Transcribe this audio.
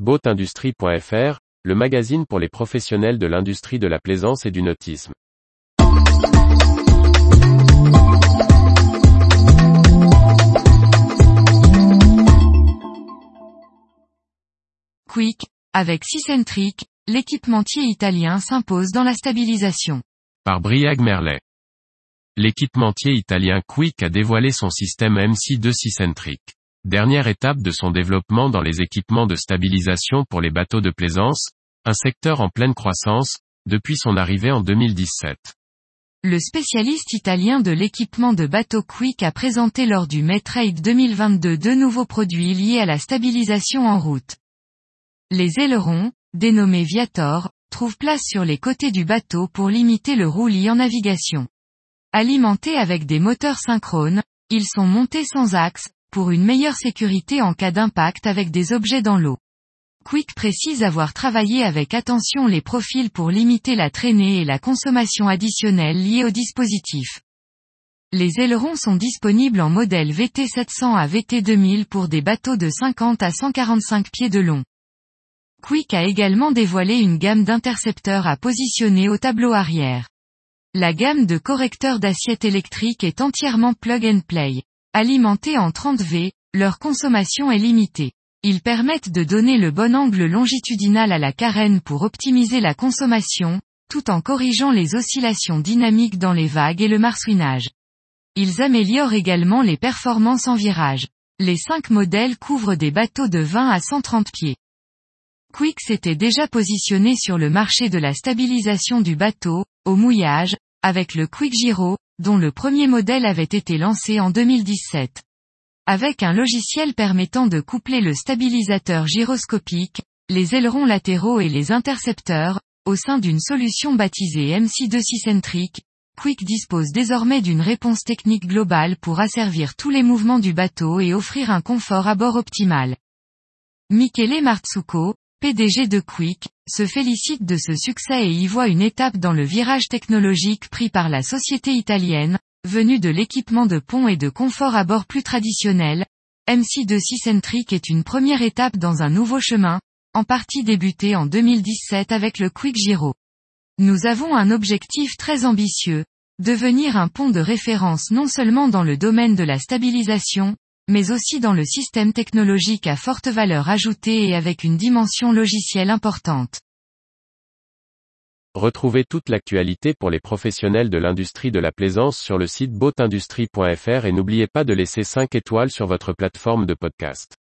Boatindustrie.fr, le magazine pour les professionnels de l'industrie de la plaisance et du nautisme. Quick, avec Cicentric, l'équipementier italien s'impose dans la stabilisation. Par Briag Merlet. L'équipementier italien Quick a dévoilé son système MC2 Cicentric. Dernière étape de son développement dans les équipements de stabilisation pour les bateaux de plaisance, un secteur en pleine croissance, depuis son arrivée en 2017. Le spécialiste italien de l'équipement de bateaux Quick a présenté lors du Metrade 2022 deux nouveaux produits liés à la stabilisation en route. Les ailerons, dénommés Viator, trouvent place sur les côtés du bateau pour limiter le roulis en navigation. Alimentés avec des moteurs synchrones, ils sont montés sans axe, pour une meilleure sécurité en cas d'impact avec des objets dans l'eau. Quick précise avoir travaillé avec attention les profils pour limiter la traînée et la consommation additionnelle liée au dispositif. Les ailerons sont disponibles en modèle VT700 à VT2000 pour des bateaux de 50 à 145 pieds de long. Quick a également dévoilé une gamme d'intercepteurs à positionner au tableau arrière. La gamme de correcteurs d'assiette électrique est entièrement plug and play. Alimentés en 30 V, leur consommation est limitée. Ils permettent de donner le bon angle longitudinal à la carène pour optimiser la consommation, tout en corrigeant les oscillations dynamiques dans les vagues et le marsouinage. Ils améliorent également les performances en virage. Les cinq modèles couvrent des bateaux de 20 à 130 pieds. Quick s'était déjà positionné sur le marché de la stabilisation du bateau, au mouillage, avec le Quick Giro, dont le premier modèle avait été lancé en 2017. Avec un logiciel permettant de coupler le stabilisateur gyroscopique, les ailerons latéraux et les intercepteurs, au sein d'une solution baptisée MC2 Cicentric, Quick dispose désormais d'une réponse technique globale pour asservir tous les mouvements du bateau et offrir un confort à bord optimal. Michele PDG de Quick, se félicite de ce succès et y voit une étape dans le virage technologique pris par la société italienne, venue de l'équipement de pont et de confort à bord plus traditionnel. MC2 Cicentric est une première étape dans un nouveau chemin, en partie débuté en 2017 avec le Quick Giro. Nous avons un objectif très ambitieux, devenir un pont de référence non seulement dans le domaine de la stabilisation, mais aussi dans le système technologique à forte valeur ajoutée et avec une dimension logicielle importante. Retrouvez toute l'actualité pour les professionnels de l'industrie de la plaisance sur le site boatindustrie.fr et n'oubliez pas de laisser 5 étoiles sur votre plateforme de podcast.